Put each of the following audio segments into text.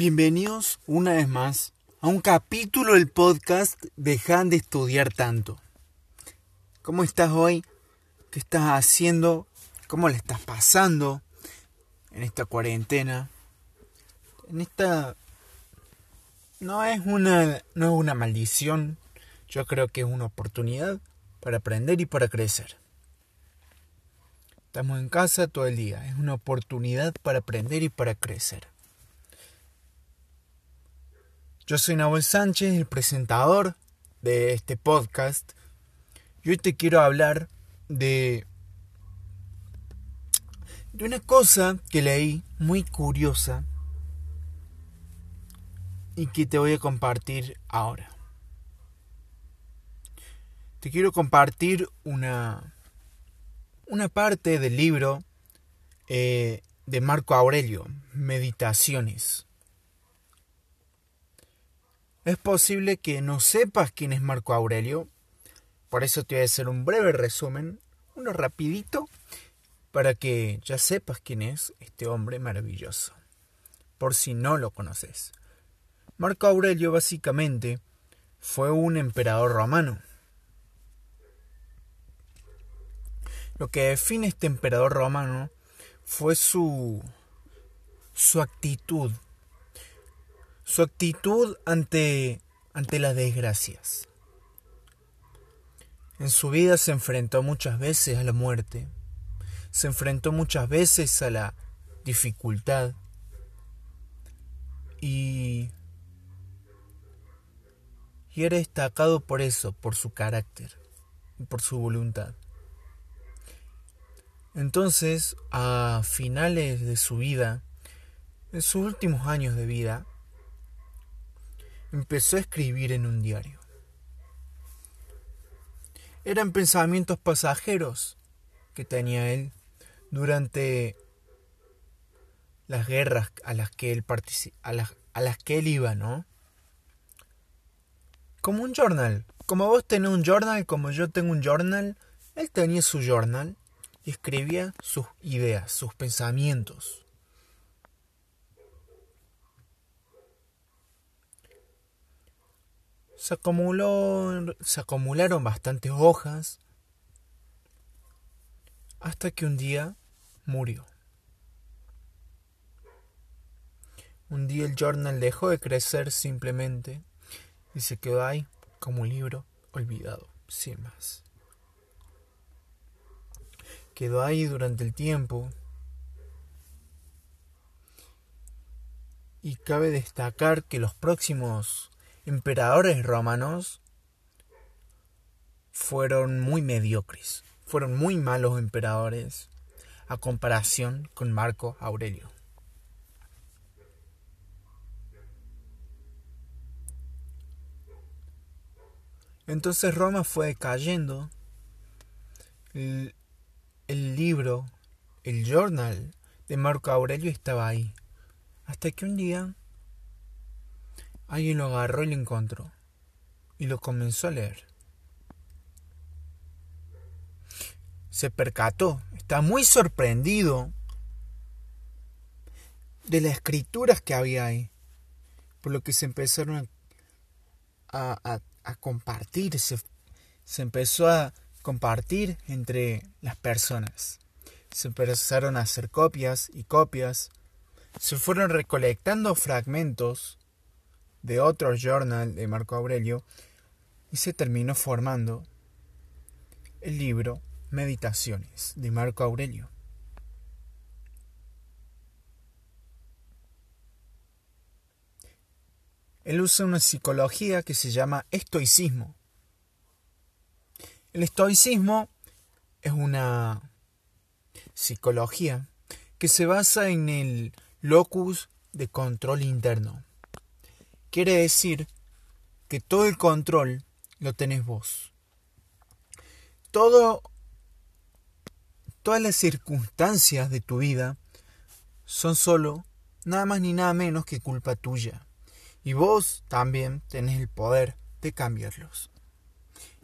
Bienvenidos una vez más a un capítulo del podcast Dejan de estudiar tanto. ¿Cómo estás hoy? ¿Qué estás haciendo? ¿Cómo le estás pasando en esta cuarentena? En esta no es una no es una maldición, yo creo que es una oportunidad para aprender y para crecer. Estamos en casa todo el día, es una oportunidad para aprender y para crecer. Yo soy Nahuel Sánchez, el presentador de este podcast. Y hoy te quiero hablar de, de una cosa que leí muy curiosa y que te voy a compartir ahora. Te quiero compartir una, una parte del libro eh, de Marco Aurelio, Meditaciones. Es posible que no sepas quién es Marco Aurelio, por eso te voy a hacer un breve resumen, uno rapidito, para que ya sepas quién es este hombre maravilloso, por si no lo conoces. Marco Aurelio básicamente fue un emperador romano. Lo que define este emperador romano fue su su actitud su actitud ante, ante las desgracias. En su vida se enfrentó muchas veces a la muerte, se enfrentó muchas veces a la dificultad y, y era destacado por eso, por su carácter y por su voluntad. Entonces, a finales de su vida, en sus últimos años de vida, empezó a escribir en un diario. Eran pensamientos pasajeros que tenía él durante las guerras a las que él a las, a las que él iba, ¿no? Como un journal. Como vos tenés un journal, como yo tengo un journal, él tenía su journal y escribía sus ideas, sus pensamientos. Se, acumuló, se acumularon bastantes hojas hasta que un día murió. Un día el journal dejó de crecer simplemente y se quedó ahí como un libro olvidado, sin más. Quedó ahí durante el tiempo y cabe destacar que los próximos emperadores romanos fueron muy mediocres, fueron muy malos emperadores a comparación con Marco Aurelio. Entonces Roma fue cayendo. El, libro, el journal de Marco Aurelio estaba ahí. Hasta que un día Alguien lo agarró y lo encontró, y lo comenzó a leer. Se percató, está muy sorprendido de las escrituras que había ahí, por lo que se empezaron a, compartir, se, se empezó a compartir entre las personas. Se empezaron a hacer copias y copias, se fueron recolectando fragmentos de otro journal de Marco Aurelio y se terminó formando el libro Meditaciones de Marco Aurelio. Él usa una psicología que se llama estoicismo. El estoicismo es una psicología que se basa en el locus de control interno. Quiere decir que todo el control lo tenés vos. Todas las circunstancias de tu vida son solo nada más ni nada menos que culpa tuya. Y vos también tenés el poder de cambiarlos.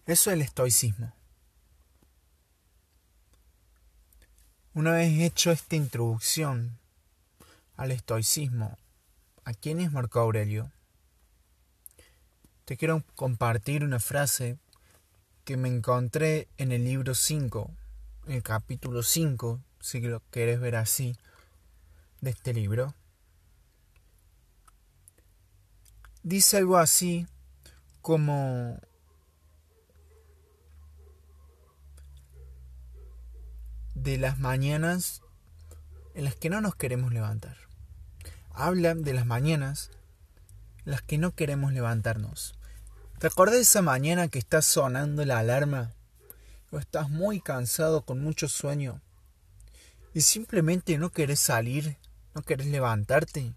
Eso es el estoicismo. Una vez hecho esta introducción al estoicismo, ¿a quién es Marco Aurelio? Te quiero compartir una frase que me encontré en el libro 5, en el capítulo 5, si lo querés ver así, de este libro. Dice algo así como de las mañanas en las que no nos queremos levantar. Habla de las mañanas las que no queremos levantarnos. ¿Te esa mañana que está sonando la alarma? O estás muy cansado con mucho sueño y simplemente no querés salir, no querés levantarte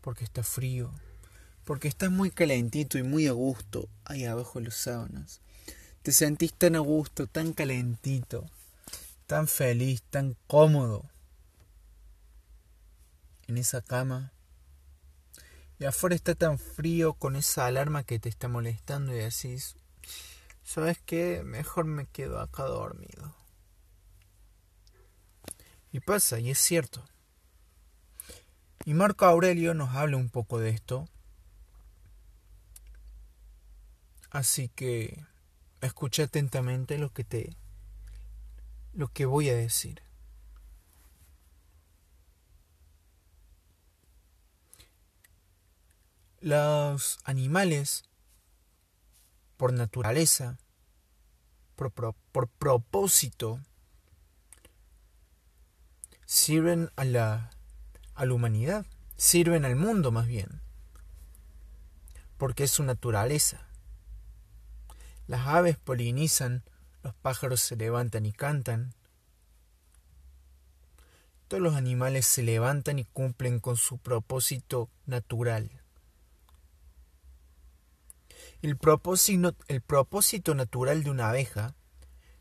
porque está frío, porque estás muy calentito y muy a gusto ahí abajo de los sábanas. Te sentís tan a gusto, tan calentito, tan feliz, tan cómodo en esa cama. Y afuera está tan frío con esa alarma que te está molestando y decís, ¿sabes qué? Mejor me quedo acá dormido. Y pasa, y es cierto. Y Marco Aurelio nos habla un poco de esto. Así que escucha atentamente lo que te lo que voy a decir. Los animales, por naturaleza, por, propósito, sirven a la, a la humanidad, sirven al mundo más bien, porque es su naturaleza. Las aves polinizan, los pájaros se levantan y cantan, todos los animales se levantan y cumplen con su propósito natural. El propósito, el propósito natural de una abeja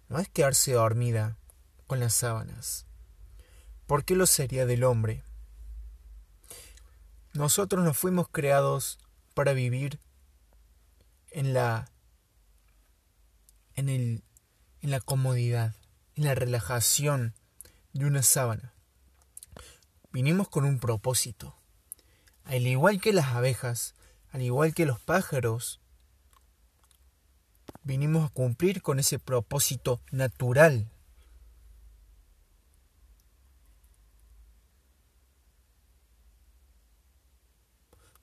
no es quedarse dormida con las sábanas. ¿Por qué lo sería del hombre? Nosotros nos fuimos creados para vivir en la en el en la comodidad, en la relajación de una sábana. Vinimos con un propósito. Al igual que las abejas, al igual que los pájaros, vinimos a cumplir con ese propósito natural.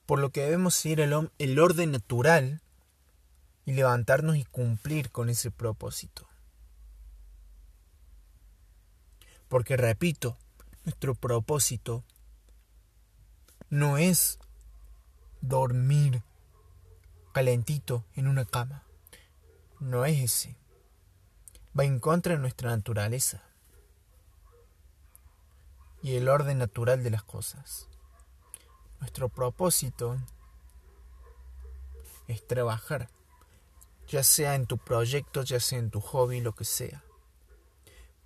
Por lo que debemos seguir el, orden natural y levantarnos y cumplir con ese propósito. Porque repito, nuestro propósito no es dormir calentito en una cama no es ese. Va en contra de nuestra naturaleza y el orden natural de las cosas. Nuestro propósito es trabajar, ya sea en tu proyecto, ya sea en tu hobby, lo que sea.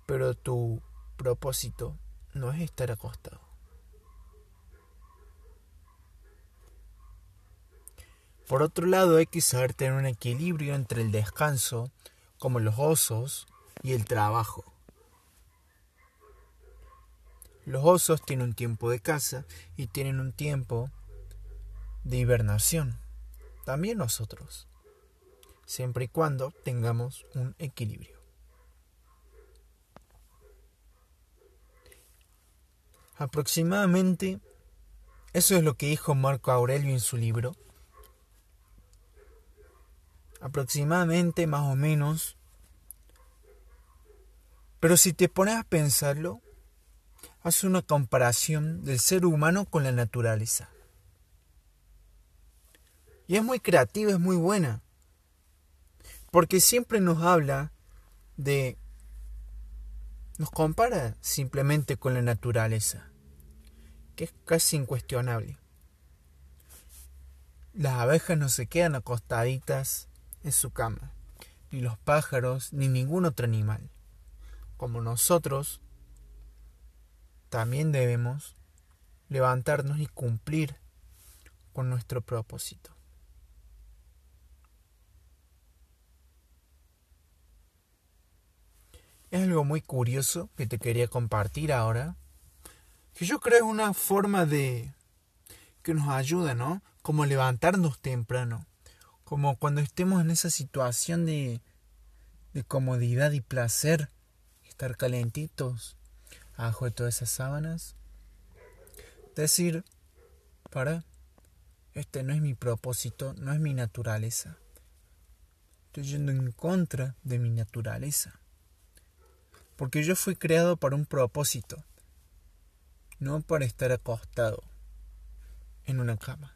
Pero tu propósito no es estar acostado. Por otro lado, hay que saber tener un equilibrio entre el descanso, como los osos, y el trabajo. Los osos tienen un tiempo de caza y tienen un tiempo de hibernación. También nosotros, siempre y cuando tengamos un equilibrio. Aproximadamente, eso es lo que dijo Marco Aurelio en su libro, aproximadamente más o menos. Pero si te pones a pensarlo, haz una comparación del ser humano con la naturaleza. Y es muy creativa, es muy buena. Porque siempre nos habla de... Nos compara simplemente con la naturaleza, que es casi incuestionable. Las abejas no se quedan acostaditas en su cama, ni los pájaros, ni ningún otro animal. Como nosotros, también debemos levantarnos y cumplir con nuestro propósito. Es algo muy curioso que te quería compartir ahora, que yo creo es una forma de que nos ayuda, ¿no? Como levantarnos temprano, como cuando estemos en esa situación de, de comodidad y placer, estar calentitos, abajo de todas esas sábanas, decir, para, este no es mi propósito, no es mi naturaleza. Estoy yendo en contra de mi naturaleza. Porque yo fui creado para un propósito, no para estar acostado en una cama.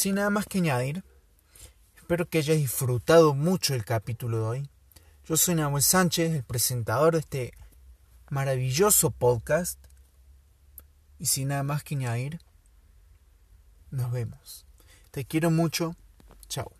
Sin nada más que añadir, espero que hayas disfrutado mucho el capítulo de hoy. Yo soy Nahuel Sánchez, el presentador de este maravilloso podcast. Y sin nada más que añadir, nos vemos. Te quiero mucho. Chao.